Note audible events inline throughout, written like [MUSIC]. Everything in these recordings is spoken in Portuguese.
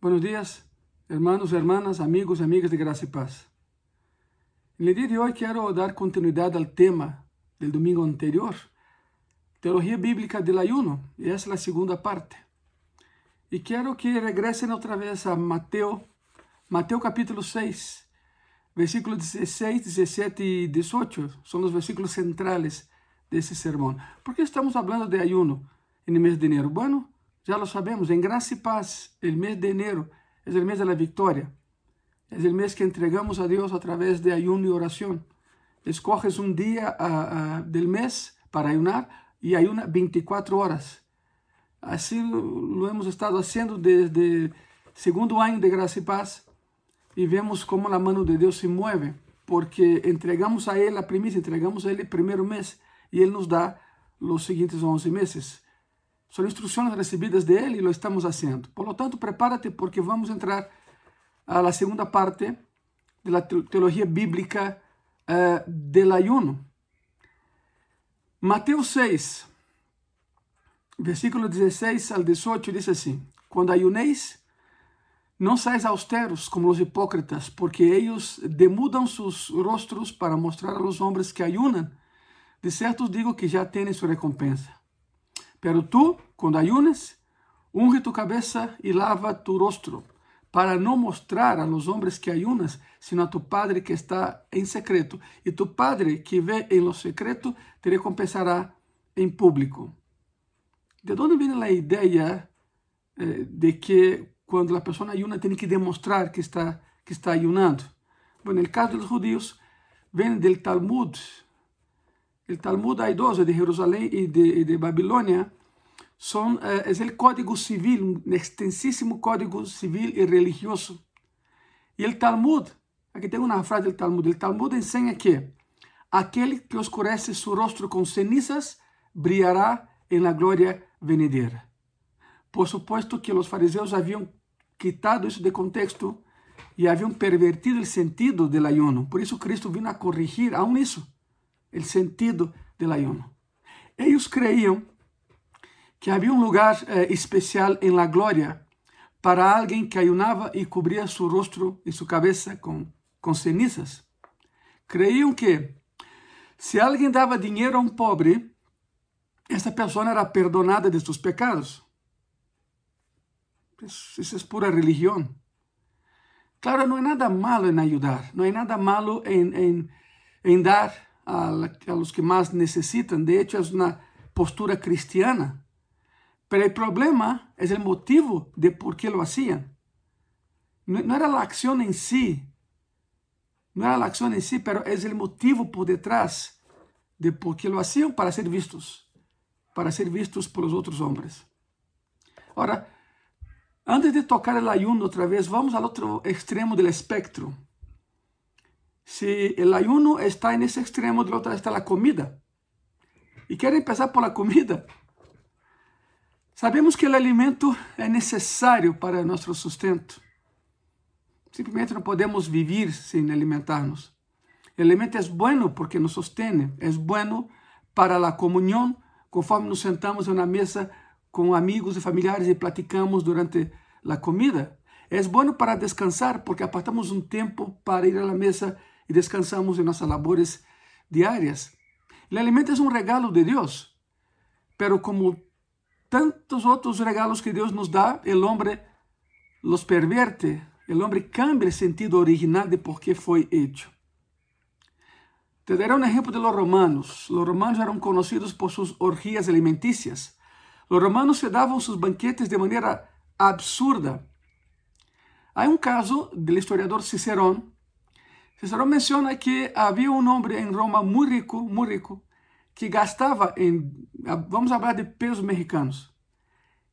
Buenos días, hermanos, hermanas, amigos amigas de Gracia y Paz. En el día de hoy quiero dar continuidad al tema del domingo anterior, Teología Bíblica del Ayuno, y es la segunda parte. Y quiero que regresen otra vez a Mateo, Mateo capítulo 6, versículos 16, 17 y 18, son los versículos centrales de ese sermón. ¿Por qué estamos hablando de ayuno en el mes de enero? Bueno, ya lo sabemos, en gracia y paz, el mes de enero es el mes de la victoria. Es el mes que entregamos a Dios a través de ayuno y oración. Escoges un día uh, uh, del mes para ayunar y ayuna 24 horas. Así lo, hemos estado haciendo desde el segundo año de gracia y paz y vemos cómo la mano de Dios se mueve porque entregamos a Él la primicia, entregamos a Él el primer mes y Él nos da los siguientes 11 meses. Son instrucciones recibidas de Él y lo estamos haciendo. Por lo tanto, prepárate porque vamos entrar a la segunda parte de la teología bíblica uh, del ayuno. Mateo 6, versículo 16 al 18 dice así, Cuando ayunéis, no seáis austeros como los hipócritas, porque ellos demudan sus rostros para mostrar a los hombres que ayunan. De cierto os digo que ya tienen su recompensa. Pero tú, cuando ayunes, unge tu cabeza y lava tu rostro, para no mostrar a los hombres que ayunas, sino a tu Padre que está en secreto. Y tu Padre que ve en lo secreto te recompensará en público. ¿De dónde viene la idea eh, de que cuando la persona ayuna tiene que demostrar que está, que está ayunando? Bueno, en el caso de los judíos, viene del Talmud, el Talmud hay dos, de Jerusalén y de, Babilonia, son, eh, es el código civil, un extensísimo código civil y religioso. Y el Talmud, aquí tengo una frase del Talmud, el Talmud enseña que aquel que oscurece su rostro con cenizas brillará en la gloria venidera. Por supuesto que los fariseos habían quitado eso de contexto y habían pervertido el sentido del ayuno. Por eso Cristo vino a corregir aún eso el sentido del ayuno. Ellos creían que había un lugar eh, especial en la gloria para alguien que ayunaba y cubría su rostro y su cabeza con, con cenizas. Creían que si alguien daba dinero a un pobre, esa persona era perdonada de sus pecados. Eso es pura religión. Claro, no hay nada malo en ayudar, no hay nada malo en, en dar a, los que más necesitan. De hecho, es una postura cristiana. Pero el problema es el motivo de por qué lo hacían. No, no, era la acción en sí, no era la acción en sí, pero es el motivo por detrás de por qué lo hacían para ser vistos, para ser vistos por los otros hombres. Ahora, antes de tocar el ayuno otra vez, vamos al otro extremo del espectro. Si el ayuno está en ese extremo, del otro está la comida. Y quiero empezar por la comida. Sabemos que o alimento é necessário para nosso sustento. Simplesmente não podemos viver sem alimentarnos. O alimento é bueno porque nos sostene, é bueno para a comunhão, conforme nos sentamos na mesa com amigos e familiares e platicamos durante a comida. É bueno para descansar porque apartamos um tempo para ir à mesa e descansamos em nossas labores diárias. O alimento é um regalo de Deus, pero como tantos otros regalos que Dios nos da, el hombre los pervierte, el hombre cambia el sentido original de por qué fue hecho. Te daré un ejemplo de los romanos. Los romanos eran conocidos por sus orgías alimenticias. Los romanos se daban sus banquetes de manera absurda. Hay un caso del historiador Cicerón. Cicerón menciona que había un hombre en Roma muy rico, muy rico, que gastava em, vamos falar de pesos mexicanos,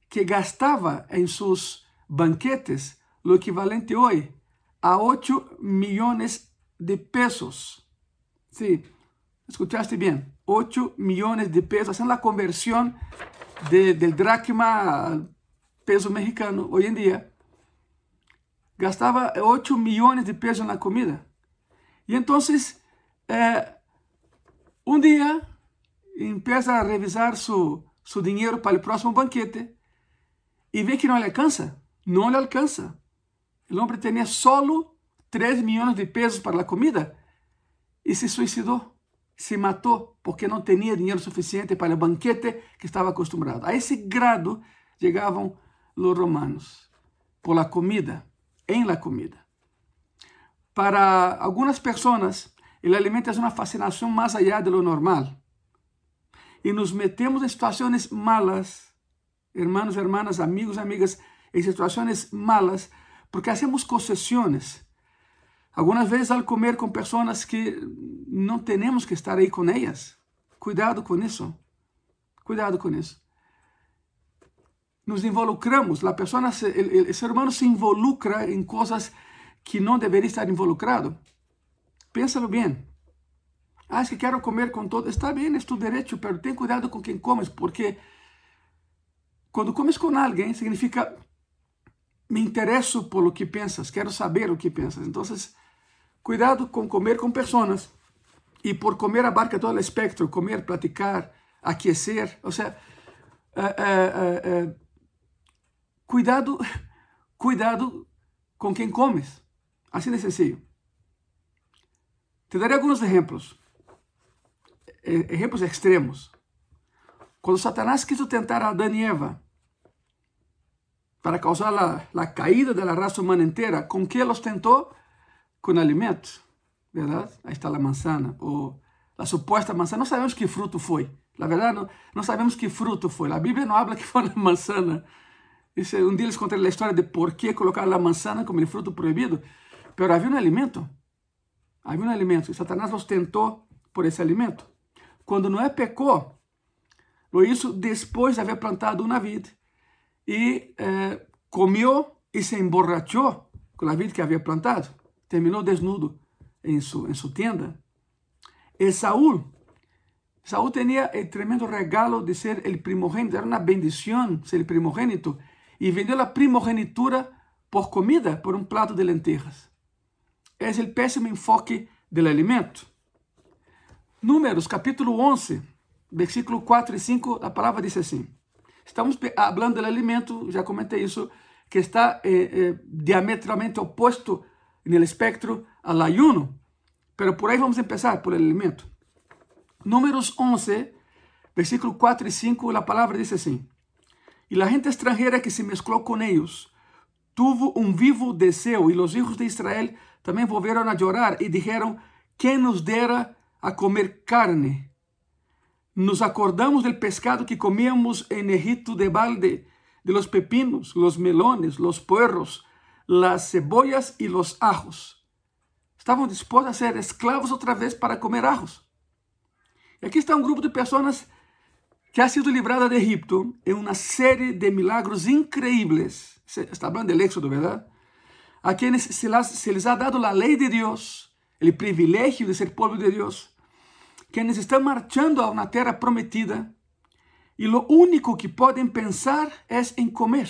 que gastava em seus banquetes o equivalente hoje a 8 milhões de pesos. Sí, escuchaste bem, 8 milhões de pesos, haciendo a conversão de, del dracma al peso mexicano hoje em dia. Gastava 8 milhões de pesos na comida. E então, eh, dia empieza a revisar su dinero para el próximo banquete y ve que no le alcanza. no le alcanza. El hombre tenía solo 3 millones de pesos para la comida y se suicidó, se mató porque no tenía dinero suficiente para el banquete que estaba acostumbrado. A ese grado llegaban los romanos, por la comida, en la comida. Para algunas personas, el alimento es una fascinación más allá de lo normal. Y nos metemos en situaciones malas, hermanos, hermanas, amigos, amigas, en situaciones malas, porque hacemos concesiones. Algunas veces al comer con personas que no tenemos que estar ahí con ellas. Cuidado con eso. Cuidado con eso. Nos involucramos, la persona, el, ser humano se involucra en cosas que no debería estar involucrado. Piénsalo bien. Ah, es que quiero comer con todo. Está bien, es tu derecho, pero ten cuidado con quien comes, porque cuando comes con alguien significa me intereso por lo que piensas, quiero saber lo que piensas. Entonces, cuidado con comer con personas y por comer abarca todo el espectro, comer, platicar, aquecer, o sea, uh, uh, uh, cuidado, [LAUGHS] cuidado con quien comes. Así de sencillo. Te daré algunos ejemplos, ejemplos extremos. Cuando Satanás quiso tentar a Adán y Eva para causar la, caída de la raza humana entera, ¿con qué los tentó? Con alimentos, ¿verdad? Ahí está la manzana, o la supuesta manzana. No sabemos qué fruto fue. La verdad, no, sabemos qué fruto fue. La Biblia no habla [LAUGHS] que fue la manzana. Dice, un día les conté la historia de por qué colocar la manzana como el fruto prohibido. Pero había un alimento. Había un alimento. Y Satanás los tentó por ese alimento. Cuando Noé pecó, lo hizo después de haber plantado una vid y eh, comió y se emborrachó con la vid que había plantado. Terminó desnudo en su, en su tienda. El Saúl, Saúl tenía el tremendo regalo de ser el primogénito. Era una bendición ser el primogénito. Y vendió la primogenitura por comida, por un plato de lentejas es el pésimo enfoque del alimento. Números, capítulo 11, versículo 4 y 5, la palabra dice así. Estamos hablando del alimento, ya comenté eso, que está eh, eh, diametralmente opuesto en el espectro al ayuno. Pero por ahí vamos a empezar, por el alimento. Números 11, versículo 4 y 5, la palabra dice así. Y la gente extranjera que se mezcló con ellos tuvo un vivo deseo y los hijos de Israel también volvieron a llorar y dijeron, ¿quién nos diera a comer carne? Nos acordamos del pescado que comíamos en Egipto de balde, de los pepinos, los melones, los puerros, las cebollas y los ajos. Estaban dispuestos a ser esclavos otra vez para comer ajos. Y aquí está un grupo de personas que ha sido librada de Egipto en una serie de milagros increíbles. Está hablando del éxodo, ¿verdad? a quienes se, se les ha dado la ley de Dios, el privilegio de ser pueblo de Dios, quienes están marchando a una tierra prometida y lo único que pueden pensar es en comer.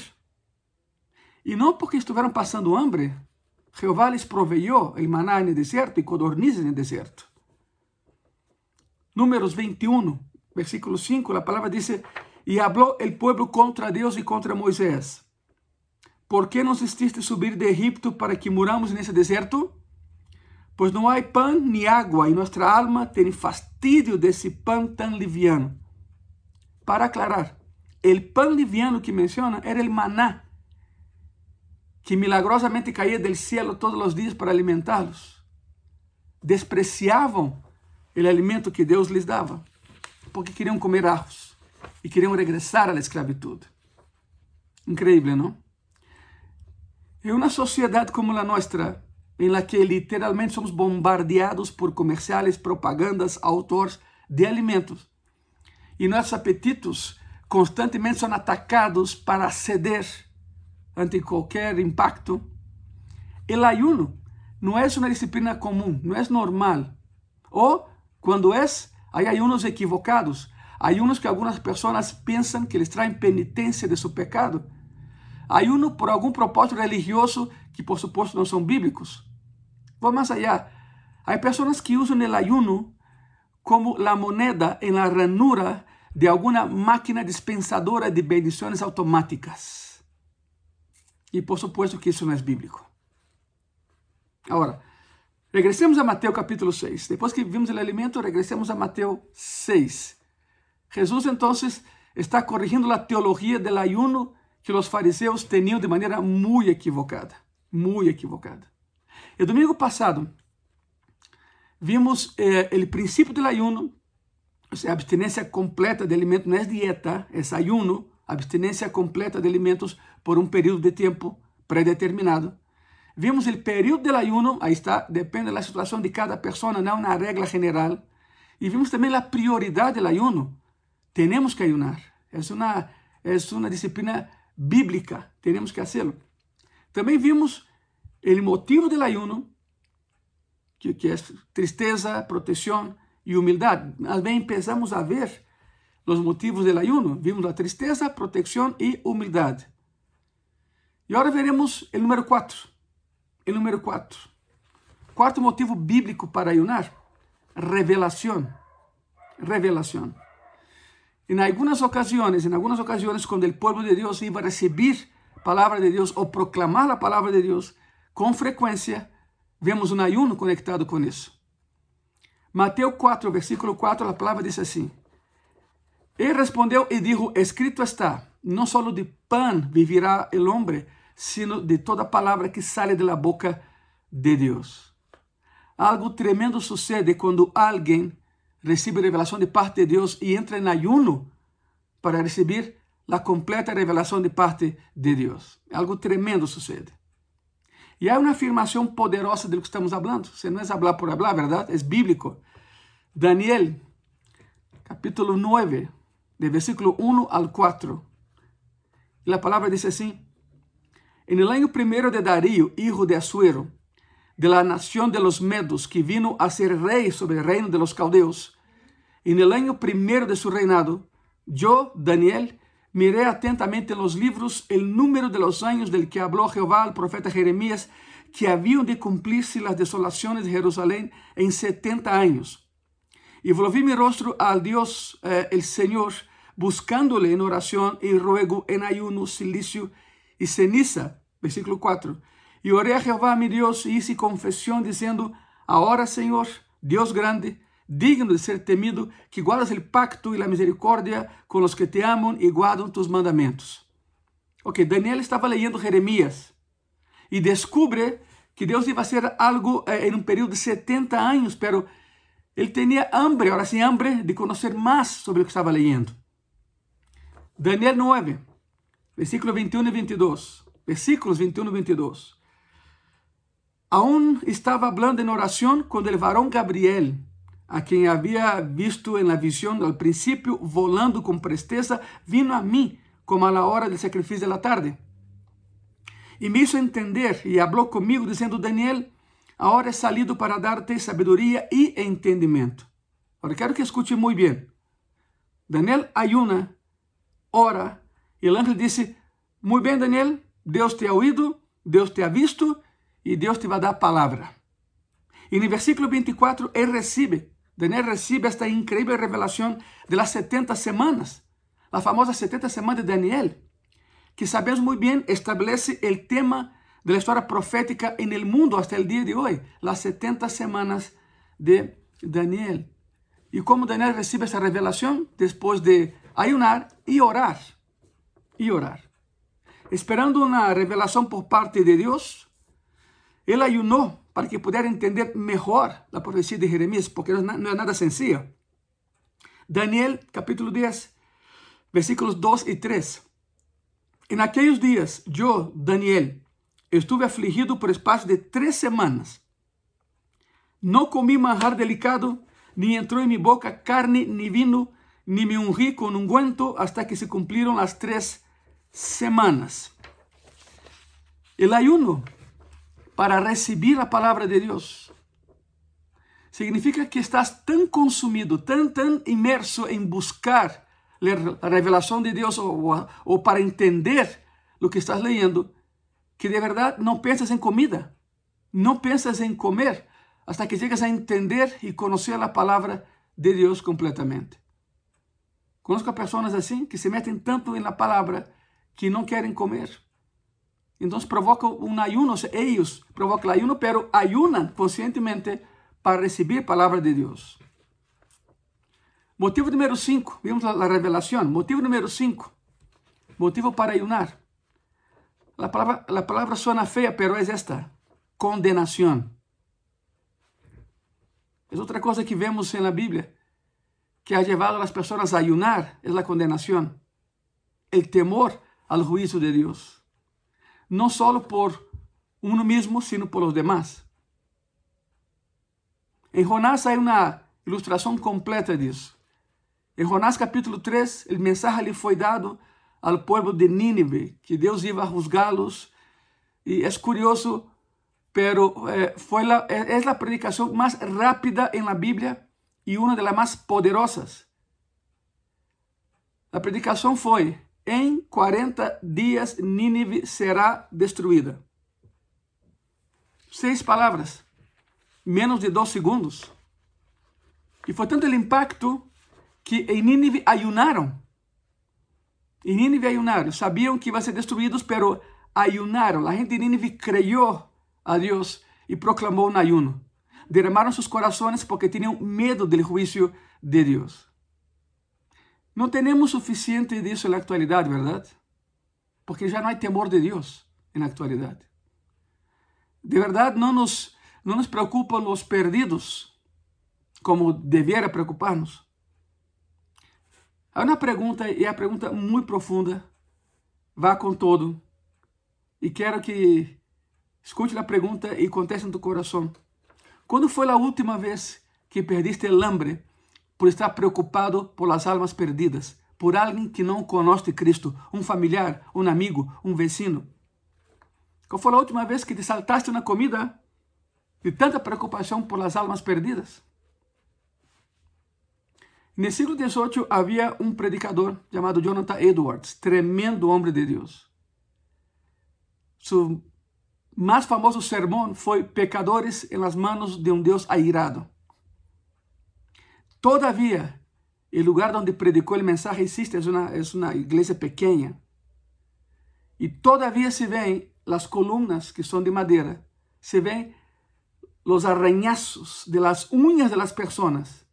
Y no porque estuvieron pasando hambre, Jehová les proveyó el maná en el desierto y codornices en el desierto. Números 21, versículo 5, la palabra dice, y habló el pueblo contra Dios y contra Moisés. ¿Por qué nos hiciste subir de Egipto para que muramos en ese desierto? Pues no hay pan ni agua y nuestra alma tiene fastidio de ese pan tan liviano. Para aclarar, el pan liviano que menciona era el maná, que milagrosamente caía del cielo todos los días para alimentarlos. Despreciavam el alimento que Deus les dava, porque queriam comer ajos e queriam regressar à esclavitud. Increíble, não? En una sociedad como nuestra, en la que literalmente somos bombardeados por comerciales, propagandas, autores de alimentos, y nuestros apetitos constantemente son atacados para ceder ante cualquier impacto, el ayuno no es una disciplina común, no es normal. O cuando es, hay ayunos equivocados, ayunos que algunas personas piensan que les traen penitencia de su pecado ayuno por algum propósito religioso que por supuesto não são bíblicos. Vou mais allá. Há pessoas que usam o ayuno como a moneda em la ranura de alguma máquina dispensadora de bendições automáticas. E por supuesto que isso não é bíblico. Agora, regressemos a Mateus capítulo 6. Depois que vimos o alimento, regressemos a Mateus 6. Jesus, então, está corrigindo a teologia do ayuno que os fariseus tinham de maneira muito equivocada. Muito equivocada. E domingo passado, vimos eh, o princípio do ayuno, ou seja, abstinência completa de alimentos, não é dieta, é ayuno, abstinência completa de alimentos por um período de tempo predeterminado. Vimos o período do ayuno, aí está, depende da situação de cada pessoa, não na regra geral. E vimos também a prioridade do ayuno. Temos que ayunar. É uma, é uma disciplina bíblica, temos que fazê-lo. Também vimos o motivo do ayuno, que, que é tristeza, proteção e humildade. Mas bem, empezamos a ver os motivos do ayuno. Vimos a tristeza, proteção e humildade. E agora veremos o número 4. O número 4. Quarto motivo bíblico para ayunar: revelação. Revelação. Em algumas ocasiões, em algumas ocasiões, quando o povo de Deus iba a palavra de Deus ou proclamar a palavra de Deus, com frequência, vemos um ayuno conectado com isso. Mateus 4, versículo 4, a palavra diz assim: Ele respondeu e dijo: Escrito está, não só de pão vivirá o homem, sino de toda palavra que sale da boca de Deus. Algo tremendo sucede quando alguém recebe revelação de parte de Deus e entra em ayuno para receber a completa revelação de parte de Deus. Algo tremendo sucede. E há uma afirmação poderosa do que estamos falando. Se não é falar por falar, verdade? É bíblico. Daniel, capítulo 9, de versículo 1 al 4. E a palavra diz assim: En el año primero de Darío, hijo de Asuero, de la nación de los Medos, que vino a ser rey sobre el reino de los caldeos, en el año primero de su reinado, yo, Daniel, miré atentamente en los libros el número de los años del que habló Jehová al profeta Jeremías, que habían de cumplirse las desolaciones de Jerusalén en setenta años. Y volví mi rostro al Dios, eh, el Señor, buscándole en oración y ruego, en ayuno, silicio y ceniza. Versículo 4. Y oré a Jehová mi Dios y hice confesión diciendo, ahora Señor, Dios grande, digno de ser temido, que guardas el pacto y la misericordia con los que te aman y guardan tus mandamentos. Ok, Daniel estava leyendo Jeremias e descubre que Deus iba a hacer algo eh, en un período de 70 años, pero ele tinha hambre, ahora sí hambre, de conocer más sobre lo que estaba leyendo. Daniel 9, versículo 21 e 22. Versículos 21 e 22. Aún estava hablando en oración quando el varón Gabriel, a quem havia visto en la visión al principio volando com presteza, vino a mim como a la hora del sacrifício de la tarde. E me hizo entender e habló comigo dizendo, Daniel, ahora he salido para darte sabedoria e entendimento. Agora quero que escute muito bem. Daniel ayuna, ora, e o ángel disse, muito bem, Daniel, Deus te ha ouído, Deus te ha visto e Deus te vai dar a palavra. E no versículo 24, ele recebe Daniel recibe esta increíble revelación de las 70 semanas, la famosa 70 semanas de Daniel, que sabemos muy bien establece el tema de la historia profética en el mundo hasta el día de hoy, las 70 semanas de Daniel. Y cómo Daniel recibe esa revelación después de ayunar y orar, y orar. Esperando una revelación por parte de Dios, él ayunó para que pudiera entender melhor a profecia de Jeremias, porque não é nada sencillo. Daniel, capítulo 10, versículos 2 e 3. En aquellos dias, eu, Daniel, estuve afligido por espaço de três semanas. Não comi manjar delicado, ni entrou em mi boca carne ni vino, ni me ungí con ungüento hasta que se cumplieron las tres semanas. El ayuno para recibir a palavra de Deus. Significa que estás tão consumido, tão, tão imerso em buscar a revelação de Deus ou, ou para entender o que estás leyendo, que de verdade não pensas em comida, não pensas em comer, hasta que llegas a entender e conhecer a palavra de Deus completamente. Conozco pessoas assim que se metem tanto na palavra que não querem comer. Entonces provoca un ayuno, ellos provocan el ayuno, pero ayunan conscientemente para recibir palabra de Dios. Motivo número 5, vimos la, la, revelación. Motivo número 5, motivo para ayunar. La palabra, la palabra suena fea, pero es esta, condenación. Es otra cosa que vemos en la Biblia que ha llevado a las personas a ayunar, es la condenación, el temor al juicio de Dios. No solo por uno mismo, sino por los demás. En Jonás hay una ilustración completa de eso. En Jonás capítulo 3, el mensaje le fue dado al pueblo de Nínive, que Dios iba a juzgarlos. Y es curioso, pero eh, fue la, es la predicación más rápida en la Biblia y una de las más poderosas. La predicación fue, en 40 días Nínive será destruida. Seis palabras, menos de dos segundos. E foi tanto o impacto que em Nínive ayunaram. Em Nínive ayunaram. Sabiam que iam ser destruídos, pero ayunaram. A gente de Nínive creyó a Deus e proclamou um ayuno. Derramaram seus corações porque tinham medo do juízo de Deus. Não temos suficiente disso na atualidade, verdade? Porque já não há temor de Deus na atualidade. De verdade, não nos, não nos preocupam os perdidos como deviera preocupar-nos? Há uma pergunta, e é a pergunta muito profunda, vá com todo, e quero que escute a pergunta e conteste em tu coração. Quando foi a última vez que perdiste el hambre por estar preocupado por las almas perdidas, por alguém que não conhece Cristo, um familiar, um amigo, um vecino? Qual foi a última vez que te saltaste uma comida de tanta preocupação por las almas perdidas? El siglo XVIII había un predicador llamado Jonathan Edwards, tremendo hombre de Dios. Su más famoso sermón fue Pecadores en las manos de un Dios airado. Todavía, el lugar donde predicó el mensaje existe, es una, es una iglesia pequeña. Y todavía se ven las columnas que son de madera, se ven los arañazos de las uñas de las personas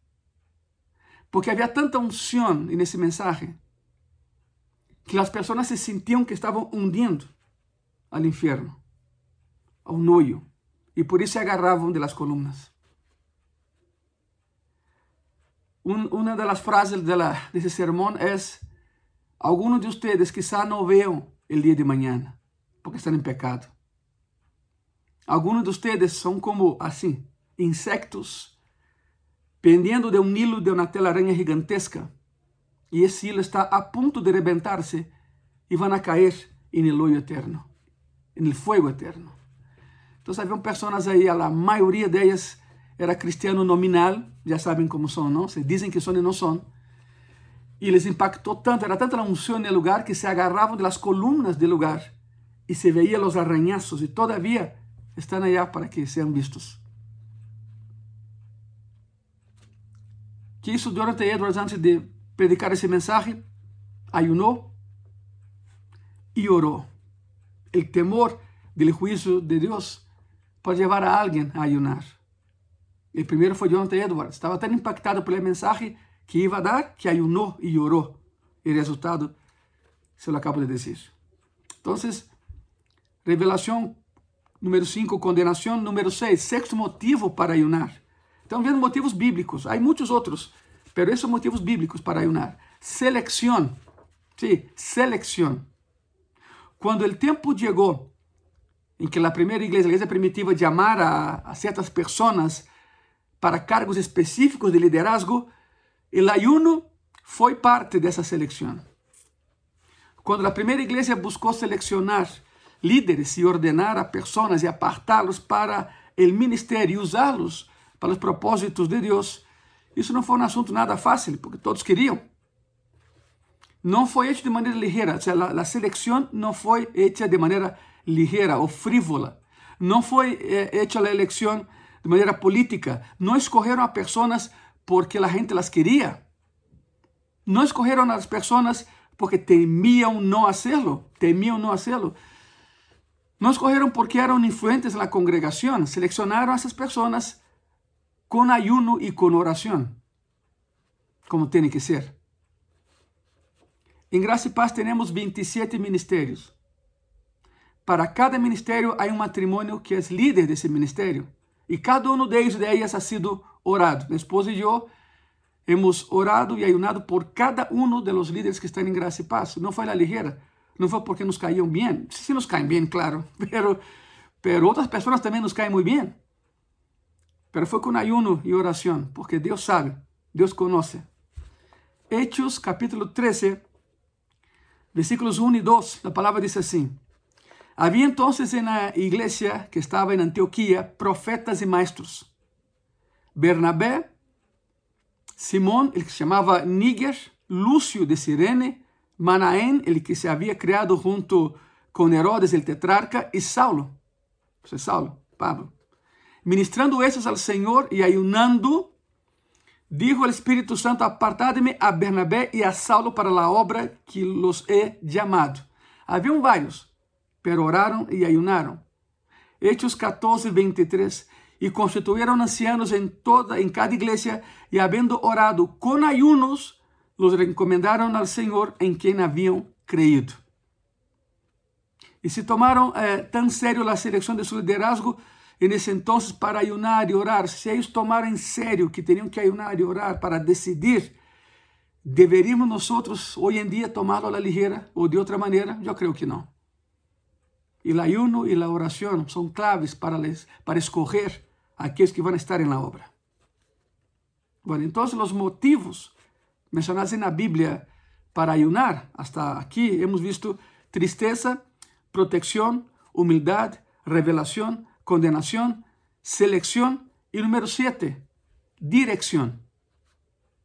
porque havia tanta unção nesse mensagem que as pessoas se sentiam que estavam hundindo ao inferno, ao noio, e por isso se agarravam de las colunas. Um, uma das frases de la, desse sermão é: Alguns de vocês quizá não veem o dia de manhã, porque estão em pecado. Alguns de vocês são como assim, insectos pendiendo de un hilo de una telaraña gigantesca. Y ese hilo está a punto de reventarse y van a caer en el hoyo eterno, en el fuego eterno. Entonces habían personas ahí, a la mayoría de ellas era cristiano nominal, ya saben cómo son, ¿no? Se dicen que son y no son. Y les impactó tanto, era tanta la unción en el lugar que se agarraban de las columnas del lugar y se veían los arañazos y todavía están allá para que sean vistos. que isso Jonathan Edwards, antes de predicar esse mensagem, ayunou e orou. O temor do juízo de Deus pode levar a alguém a ayunar. O primeiro foi Jonathan Edwards. Estava tão impactado pela mensagem que ia dar que ayunou e orou. E o resultado se lo acabo de dizer. Então, revelação número 5, condenação número 6, sexto motivo para ayunar. Estão vendo motivos bíblicos. Há muitos outros, mas esses são motivos bíblicos para ayunar. Selección. Sí, selección. Quando o tempo chegou em que a primeira igreja, a igreja primitiva, chamar a, a certas pessoas para cargos específicos de liderazgo, o ayuno foi parte dessa seleção. Quando a primeira igreja buscou selecionar líderes e ordenar a pessoas e apartá-los para o ministério e usá-los para os propósitos de Deus, isso não foi um assunto nada fácil, porque todos queriam. Não foi feito de maneira ligeira, ou seja, a seleção não foi de maneira ligeira ou frívola. Não foi feita a eleição de maneira política. Não escolheram a pessoas porque a gente las queria. Não escolheram as pessoas porque temiam não fazê-lo, temiam não fazê-lo. No escogieron porque eran influentes en la congregación, seleccionaron a esas personas con ayuno y con oración, como tiene que ser. En Gracia y Paz tenemos 27 ministerios. Para cada ministerio hay un matrimonio que es líder de ese ministerio. Y cada uno de ellos, de ellas, ha sido orado. Mi esposa y yo hemos orado y ayunado por cada uno de los líderes que están en Gracia y Paz. No fue a la ligera. No fue porque nos caían bien. Sí nos caen bien, claro. [LAUGHS] Pero, pero otras personas también nos caen muy bien. Pero fue con ayuno y oración, porque Dios sabe, Dios conoce. Hechos capítulo 13, versículos 1 y 2, la palabra dice así. Había entonces en la iglesia que estaba en Antioquía profetas y maestros. Bernabé, Simón, el que se llamaba Níger, Lucio de Sirene, Manaén, el que se había criado junto con Herodes el tetrarca, y Saulo, José Saulo, Pablo. Ministrando estos al Señor y ayunando, dijo el Espíritu Santo, apartadme a Bernabé y a Saulo para la obra que los he llamado. Habían varios, pero oraron y ayunaron. Hechos 14, 23. Y constituyeron ancianos en toda, en cada iglesia, y habiendo orado con ayunos, los recomendaron al Señor en quien habían creído. Y se tomaron eh, tan serio la selección de su liderazgo en ese entonces para ayunar y orar. Si ellos tomaron en serio que tenían que ayunar y orar para decidir, ¿deberíamos nosotros hoy en día tomarlo a la ligera o de otra manera? Yo creo que no. Y el ayuno y la oración son claves para, para escoger a aquellos que van a estar en la obra. Bueno, entonces los motivos mencionados en la Biblia para ayunar, hasta aquí hemos visto tristeza, protección, humildad, revelación, condenación, selección y número siete, dirección.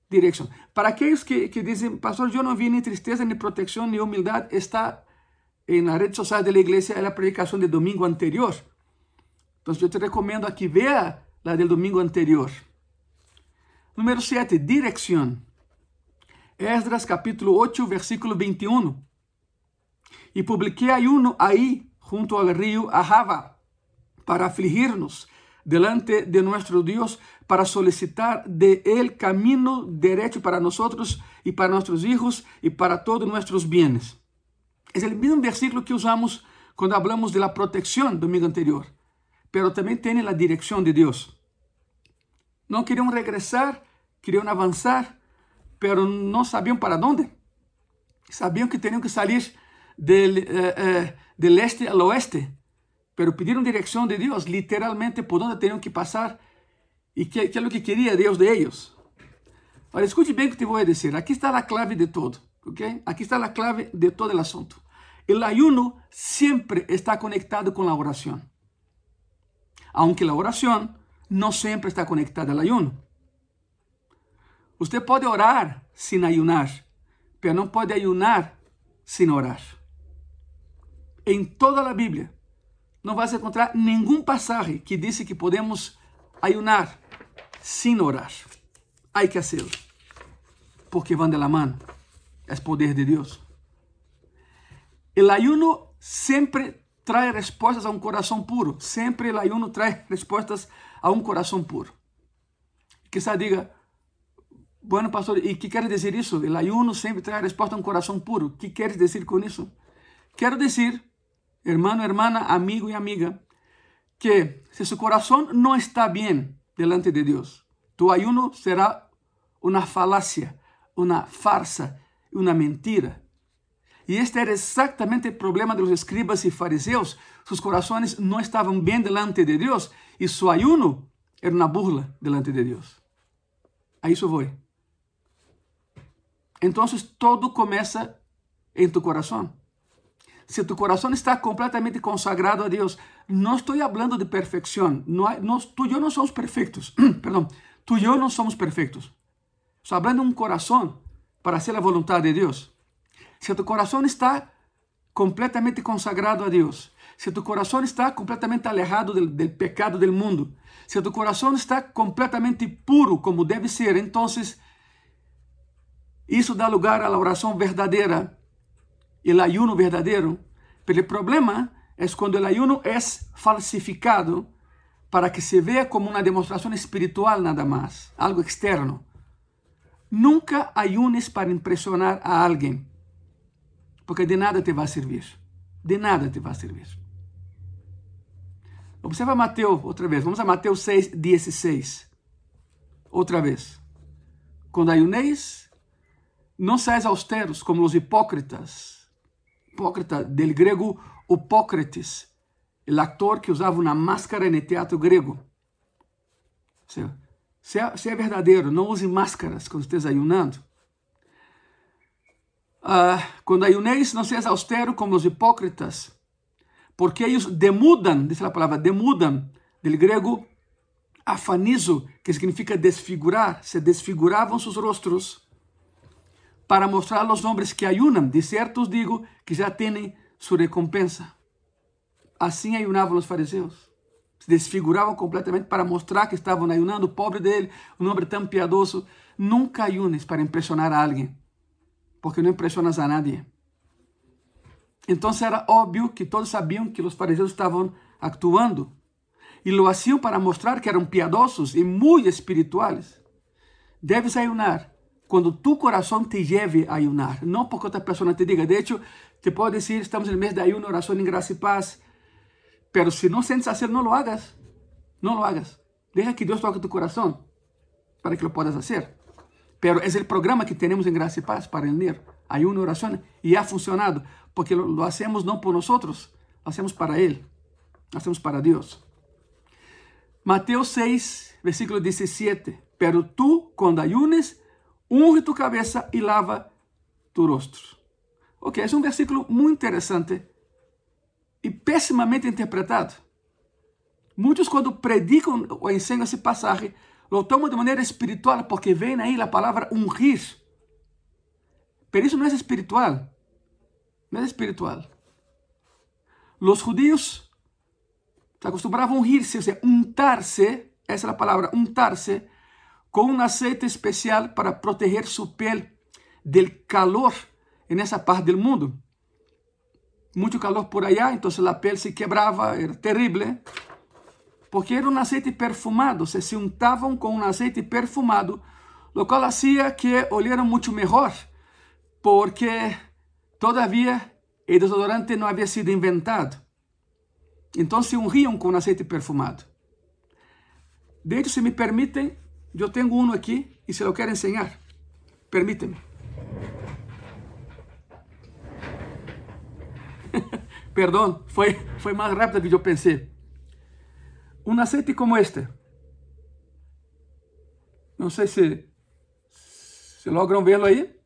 Dirección. Para aquellos que, que dicen, pastor, yo no vi ni tristeza, ni protección, ni humildad, está en la red social de la iglesia es la predicación del domingo anterior. Entonces yo te recomiendo aquí, vea la del domingo anterior. Número 7, dirección. Esdras capítulo 8, versículo 21. Y publiqué ayuno ahí, junto al río Ahava, para afligirnos delante de nuestro Dios, para solicitar de él camino derecho para nosotros y para nuestros hijos y para todos nuestros bienes. Es el mismo versículo que usamos cuando hablamos de la protección domingo anterior, pero también tiene la dirección de Dios. No querían regresar, querían avanzar, pero no sabían para dónde. Sabían que tenían que salir del, eh, eh, del este al oeste, pero pidieron dirección de Dios, literalmente por dónde tenían que pasar y qué, es lo que quería Dios de ellos. Ahora, escute bien lo que te voy a decir. Aquí está la clave de todo. ¿Okay? Aquí está la clave de todo el asunto. El ayuno siempre está conectado con la oración. Aunque la oración no siempre está conectada al ayuno. Usted puede orar sin ayunar, pero no puede ayunar sin orar. En toda la Biblia no vas a encontrar ningún pasaje que dice que podemos ayunar sin orar. Hay que hacerlo, porque van de la mano. Es poder de Dios. El ayuno siempre trae respuestas a un corazón puro. Siempre el ayuno trae respuestas a un corazón puro. Quizá diga, bueno, pastor, ¿y qué quiere decir eso? El ayuno siempre trae respuesta a un corazón puro. ¿Qué quieres decir con eso? Quiero decir, hermano, hermana, amigo y amiga, que si su corazón no está bien delante de Dios, tu ayuno será una falacia, una farsa, una mentira. Y este era exactamente el problema de escribas y fariseos. Sus corazones no estaban bien delante de Dios y su ayuno era una burla delante de Dios. A eso voy. Entonces todo comienza en tu corazón. Si tu corazón está completamente consagrado a Dios, no estoy hablando de perfección. No, no, tú y yo somos perfectos. [CLEARS THROAT] Perdón, tú y yo no somos perfectos. Estoy hablando de un corazón para hacer la voluntad de Dios. Si tu corazón está completamente consagrado a Dios, si tu corazón está completamente alejado del, pecado del mundo, si tu corazón está completamente puro como debe ser, entonces isso dá lugar a la oración verdadera, el ayuno verdadero. Pero el problema es cuando el ayuno es falsificado para que se vea como una demostración espiritual nada más, algo externo. Nunca ayunes para impresionar a alguien, porque de nada te va a servir. De nada te va a servir. Observa Mateo outra vez. Vamos a Mateus 6, 16. Outra vez. Quando ayunéis, não seáis austeros como os hipócritas. Hipócrita, del grego Hipócrates, o actor que usava uma máscara no teatro grego. Seja, seja verdadeiro, não use máscaras quando esteja ayunando. Uh, quando ayunéis, não seas austero como os hipócritas, porque eles demudam, diz a palavra demudam, del grego afanizo, que significa desfigurar, se desfiguravam seus rostros para mostrar aos homens que ayunam. De certo os digo que já têm sua recompensa. Assim ayunavam os fariseus. Se desfiguravam completamente para mostrar que estavam ayunando. O pobre dele, um homem tão piedoso. Nunca ayunes para impressionar a alguém, porque não impressionas a nadie. Então era óbvio que todos sabiam que os fariseus estavam actuando e lo hacían para mostrar que eram piadosos e muito espirituales. Debes ayunar quando tu coração te lleve a ayunar, não porque outra pessoa te diga. De hecho, te puedo decir, estamos no mês de ayuno, oração em graça e paz. Pero se não sentes hacer, não lo hagas. Não lo hagas. Deja que Deus toque tu coração para que lo puedas hacer. Pero es el programa que tenemos en Gracia y Paz para unir ayuno y oración y ha funcionado porque lo, lo hacemos no por nosotros, lo hacemos para Él, lo hacemos para Dios. Mateo 6, versículo 17. Pero tú, cuando ayunes, unge tu cabeza y lava tu rostro. Ok, es un versículo muy interesante e pessimamente interpretado. Muitos, quando predicam ou ensinam esse passagem, lo tomam de maneira espiritual, porque vem aí a palavra ungir. Pero isso não é espiritual. Não é espiritual. Os judíos se acostumbravam a ungir-se, ou seja, untar-se, essa é a palavra, untar-se, com um aceite especial para proteger sua pele del calor nessa parte do mundo muito calor por allá, então a pele se quebrava, era terrível, porque era um aceite perfumado, se se untavam com um aceite perfumado, o qual hacía que olharam muito melhor, porque todavia o desodorante não havia sido inventado. Então se ungiam com aceite perfumado. De hecho, se me permitem, eu tenho um aqui e se lo quero ensinar. Permíteme. Perdão, foi, foi mais rápido do que eu pensei. Um aceite como este. Não sei se, se logram vê-lo aí.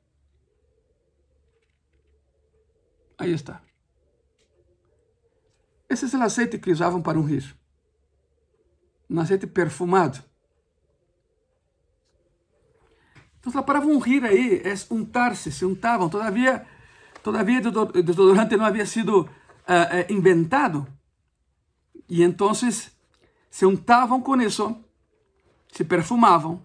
Aí está. Esse é o aceite que usavam para ungir. Um aceite perfumado. Então a palavra ungir aí é untar-se, se untavam. Todavia, todavia desodorante não havia sido uh, inventado. E então se untavam com isso, se perfumavam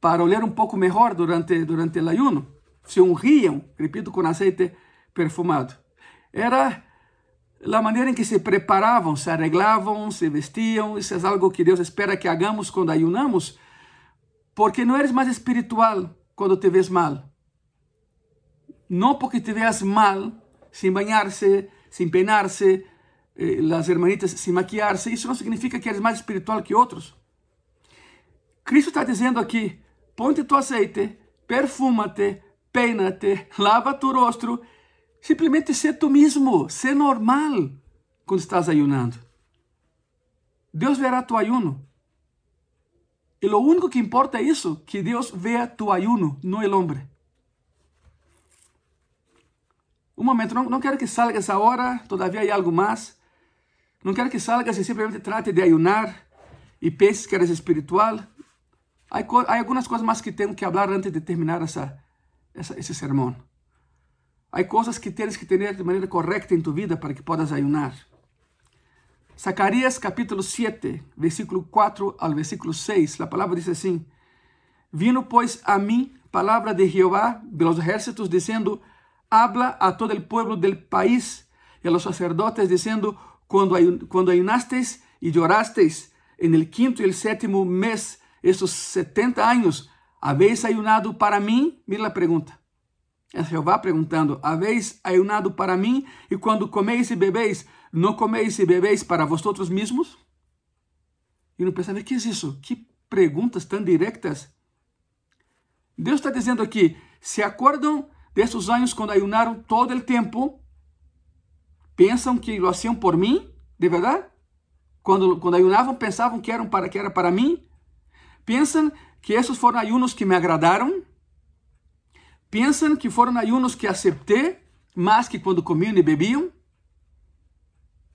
para olhar um pouco melhor durante, durante o ayuno. Se ungiam, repito, com aceite perfumado. Era a maneira em que se preparavam, se arreglavam, se vestiam. Isso é algo que Deus espera que hagamos quando ayunamos, porque não eres mais espiritual quando te ves mal. Não porque te veas mal, sem banhar-se, sin peinarse, eh, las hermanitas sin maquiarse, isso não significa que eres mais espiritual que outros. Cristo está dizendo aqui: ponte tu aceite, perfúmate, peina-te, lava tu rostro, simplesmente ser tu mesmo, ser normal quando estás ayunando. Deus verá tu ayuno. E o único que importa é isso, que Deus vea tu ayuno, não o homem. Um momento, não, não quero que salgas agora, todavia há algo mais. Não quero que salgas e simplesmente trate de ayunar e penses que eres espiritual. Há, há algumas coisas mais que tenho que falar antes de terminar essa, esse sermão. Há coisas que tens que ter de maneira correta em tu vida para que possas ayunar. Zacarias capítulo 7, versículo 4 ao versículo 6, a palavra diz assim: Vino, pois, a mim palavra de Jeová de los ejércitos, dizendo: habla a todo el pueblo del país y a los sacerdotes diciendo, cuando, cuando ayunasteis y llorasteis en el quinto y el séptimo mes, estos 70 años, ¿habéis ayunado para mí? Mira la pregunta. Es Jehová preguntando, ¿habéis ayunado para mí? Y cuando coméis y bebéis, ¿no coméis y bebéis para vosotros mismos? E não pensa, que é isso? Que perguntas tão diretas. Deus está dizendo aqui, se acordam desses anos quando ayunaram todo o tempo? Pensam que lo hacían por mim? De verdade? Quando, quando ayunavam, pensavam que, eram para, que era para mim? Pensam que esses foram ayunos que me agradaram? Pensam que foram ayunos que aceptei mais que quando comiam e bebiam?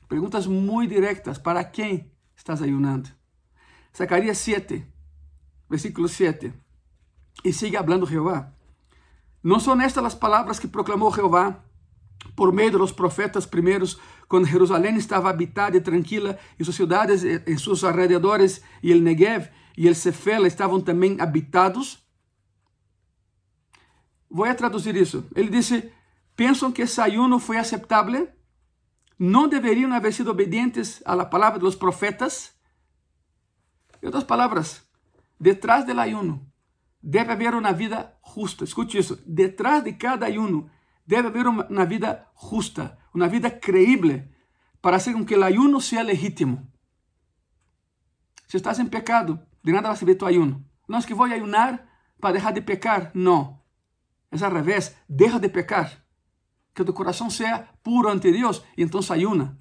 Perguntas muito diretas. Para quem estás ayunando? Zacarías 7, versículo 7. Y sigue hablando Jehová. ¿No son estas las palabras que proclamó Jehová por medio de los profetas primeros, cuando Jerusalén estaba habitada y tranquila, y sus ciudades en sus alrededores, y el Negev y el Cefela estaban también habitados? Voy a traducir eso. Él dice, ¿piensan que ese ayuno fue aceptable? ¿No deberían haber sido obedientes a la palabra de los profetas? Em outras palavras, detrás do ayuno deve haver uma vida justa. Escute isso. Detrás de cada ayuno deve haver uma vida justa, uma vida creíble para hacer com que o ayuno seja legítimo. Se estás em pecado, de nada vai servir tu ayuno. Não é que vou ayunar para deixar de pecar. Não. É ao revés. Deja de pecar. Que tu coração seja puro ante Deus. E então ayuna.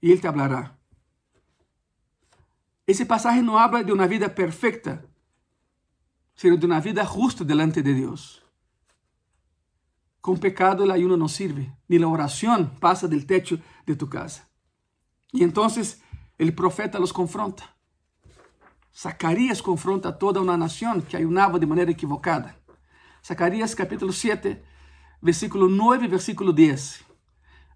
E Ele te hablará. Esse passagem não habla de uma vida perfeita, sino de uma vida justa delante de Deus. Com pecado, o ayuno não serve, nem a oração passa del techo de tu casa. E então, o profeta los confronta. Zacarias confronta toda uma nação que ayunava de maneira equivocada. Zacarias capítulo 7, versículo 9 versículo 10.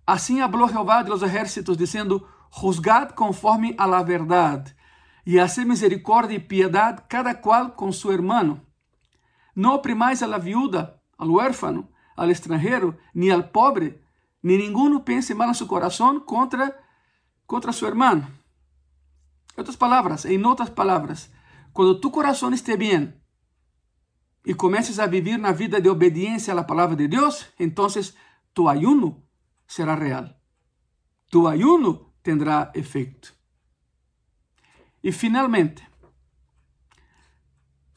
Assim falou Jeová de los ejércitos, dizendo: Juzgad conforme a la verdade e hacer misericórdia e piedade cada qual com seu hermano. Não oprimais a la viuda, al huérfano, al extranjero, ni al pobre, ni ninguno pense mal en su corazón contra, contra su hermano. En otras palabras, en otras quando tu coração esté bem e comeces a vivir na vida de obediência à palavra de Deus, então tu ayuno será real. Tu ayuno tendrá efeito. E finalmente,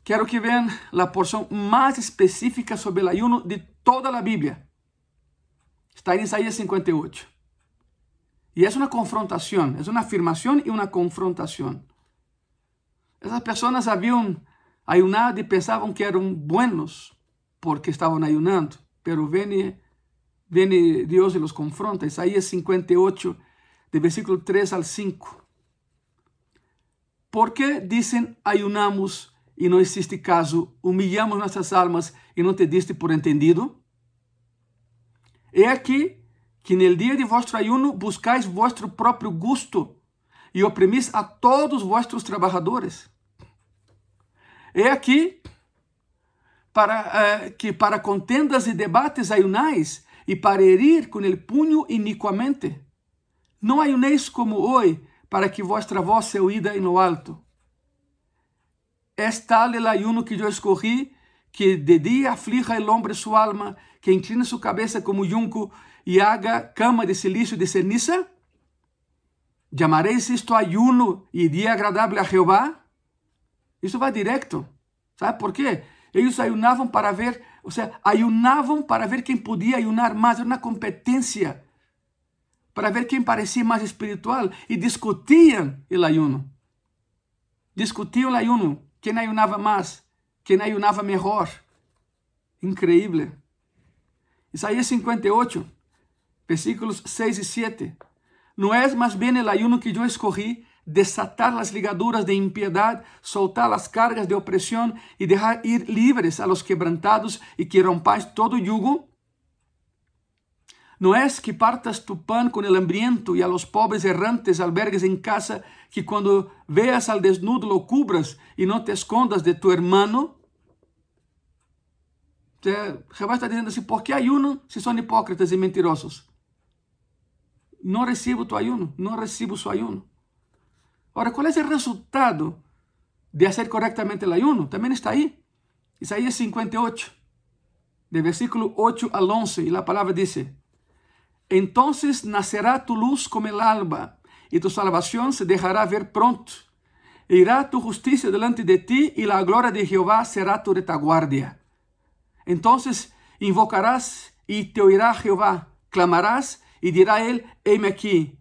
quero que vejam a porção mais específica sobre o ayuno de toda a Bíblia. Está em Isaías 58. E é uma confrontação, é uma afirmação e uma confrontação. Essas pessoas haviam ayunado e pensavam que eram buenos porque estavam ayunando, pero vem, vem Deus e los confronta. Isaías 58, de versículo 3 al 5. ¿Por qué dicen ayunamos y no existe caso, humillamos nuestras almas y no te diste por entendido? He aquí que el día de vuestro ayuno buscáis vuestro propio gusto y oprimís a todos vuestros trabajadores. He aquí para, uh, que para contendas e debates ayunáis e para herir com el punho iniquamente. Não ayunéis como hoje, para que vuestra voz sea oída en lo alto. Es tal el ayuno que yo escogí, que de día aflija el hombre su alma, que incline su cabeza como yunco y haga cama de silicio y de ceniza? ¿Llamaréis esto ayuno y día agradable a Jehová? Isso vai directo. ¿Sabe por quê? Eles ayunavam para ver, ou seja, ayunavam para ver quem podia ayunar mais, era uma competência para ver quem parecia mais espiritual e discutiam o ayuno. Discutiam o ayuno, quem ayunava mais, quem ayunava melhor. Increíble. Isaías 58, versículos 6 e 7. Não é mais bem o ayuno que eu escorri, desatar as ligaduras de impiedade, soltar as cargas de opressão e deixar ir livres a los quebrantados e que rompais todo yugo? No es que partas tu pan con el hambriento y a los pobres errantes albergues en casa, que cuando veas al desnudo lo cubras y no te escondas de tu hermano. Jehová está dizendo assim, por que ayuno se são hipócritas e mentirosos? não recebo tu ayuno, não recebo su ayuno. Ahora, ¿cuál es el resultado de hacer correctamente el ayuno? También está ahí. Isaías 58, de versículo 8 al 11, y la palabra dice, Entonces nacerá tu luz como el alba, y tu salvación se dejará ver pronto. Irá tu justicia delante de ti, y la gloria de Jehová será tu retaguardia. Entonces invocarás y te oirá Jehová, clamarás y dirá él, heme aquí.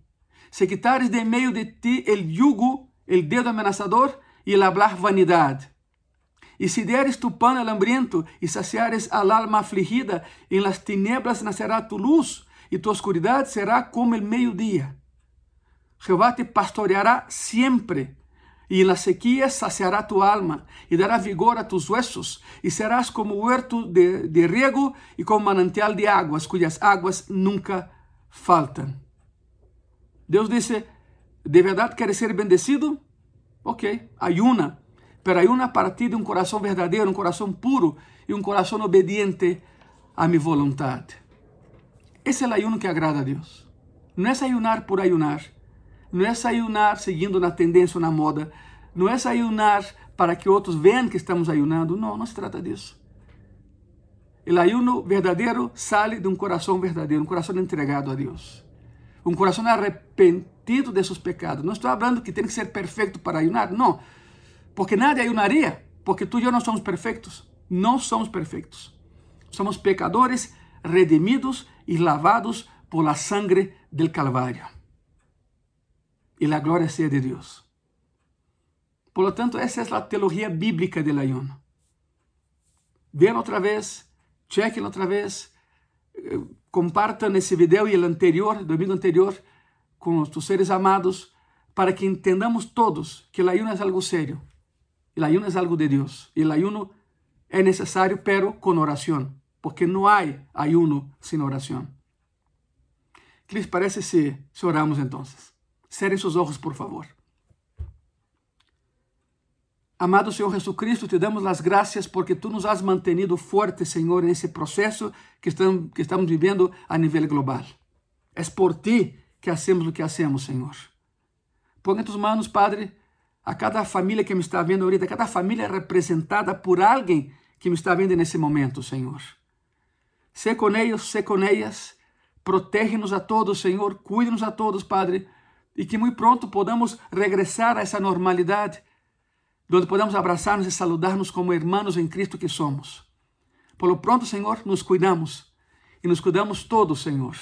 Se quitares de medio de ti el yugo, el dedo amenazador y el hablar vanidad. Y si deres tu pan al hambriento y saciares al alma afligida, en las tinieblas nacerá tu luz y tu oscuridad será como el mediodía. Jehová te pastoreará siempre y en la sequía saciará tu alma y dará vigor a tus huesos y serás como huerto de, de riego y como manantial de aguas cuyas aguas nunca faltan. Deus disse: ¿de verdade queres ser bendecido? Ok, ayuna, pero ayuna a partir de um coração verdadeiro, um coração puro e um coração obediente a minha vontade. Esse é o ayuno que agrada a Deus. Não é ayunar por ayunar, não é ayunar seguindo na tendência ou na moda, não é ayunar para que outros vejam que estamos ayunando. Não, não se trata disso. O ayuno verdadeiro sale de um coração verdadeiro, um coração entregado a Deus. Um coração arrependido de seus pecados. Não estou falando que tem que ser perfeito para ayunar, não. Porque nadie ayunaria, porque tu e eu não somos perfeitos. Não somos perfeitos. Somos pecadores redimidos e lavados por la sangre del Calvário. E la glória seja de Deus. Por lo tanto, essa é a teologia bíblica del ayuno. Vean outra vez chequem outra vez, eh, compartam esse vídeo e o anterior, domingo anterior, com os seres amados, para que entendamos todos que o ayuno é algo sério. O ayuno é algo de Deus. E o ayuno é necessário, pero com oração, porque não há ayuno sem oração. que les parece se, se oramos então? Cerrem seus olhos, por favor. Amado Senhor Jesucristo, te damos as graças porque tu nos has mantenido forte, Senhor, nesse processo que estamos, que estamos vivendo a nível global. É por ti que hacemos o que hacemos, Senhor. Põe em tus manos, Padre, a cada família que me está vendo ahorita, a cada família representada por alguém que me está vendo nesse momento, Senhor. Com elas, protege-nos a todos, Senhor, cuide-nos a todos, Padre, e que muito pronto podamos regressar a essa normalidade donde podemos abraçar-nos e saludar-nos como irmãos em Cristo que somos. Por lo pronto, Senhor, nos cuidamos e nos cuidamos todos, Senhor.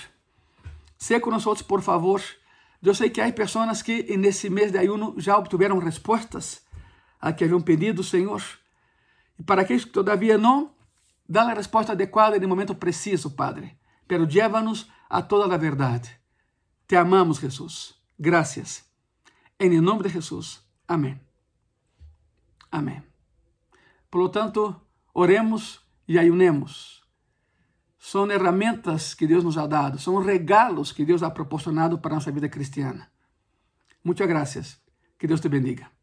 Sé com nós, por favor. Eu sei que há pessoas que nesse mês de ayuno já obtiveram respostas a que haviam pedido, Senhor. E para aqueles que todavia não, dá a resposta adequada no momento preciso, Padre. Pero llévanos a toda a verdade. Te amamos, Jesus. Gracias. Em nome de Jesus. Amém. Amém. Por lo tanto, oremos e ayunemos. São ferramentas que Deus nos ha dado, são regalos que Deus ha proporcionado para nossa vida cristiana. Muitas graças. Que Deus te bendiga.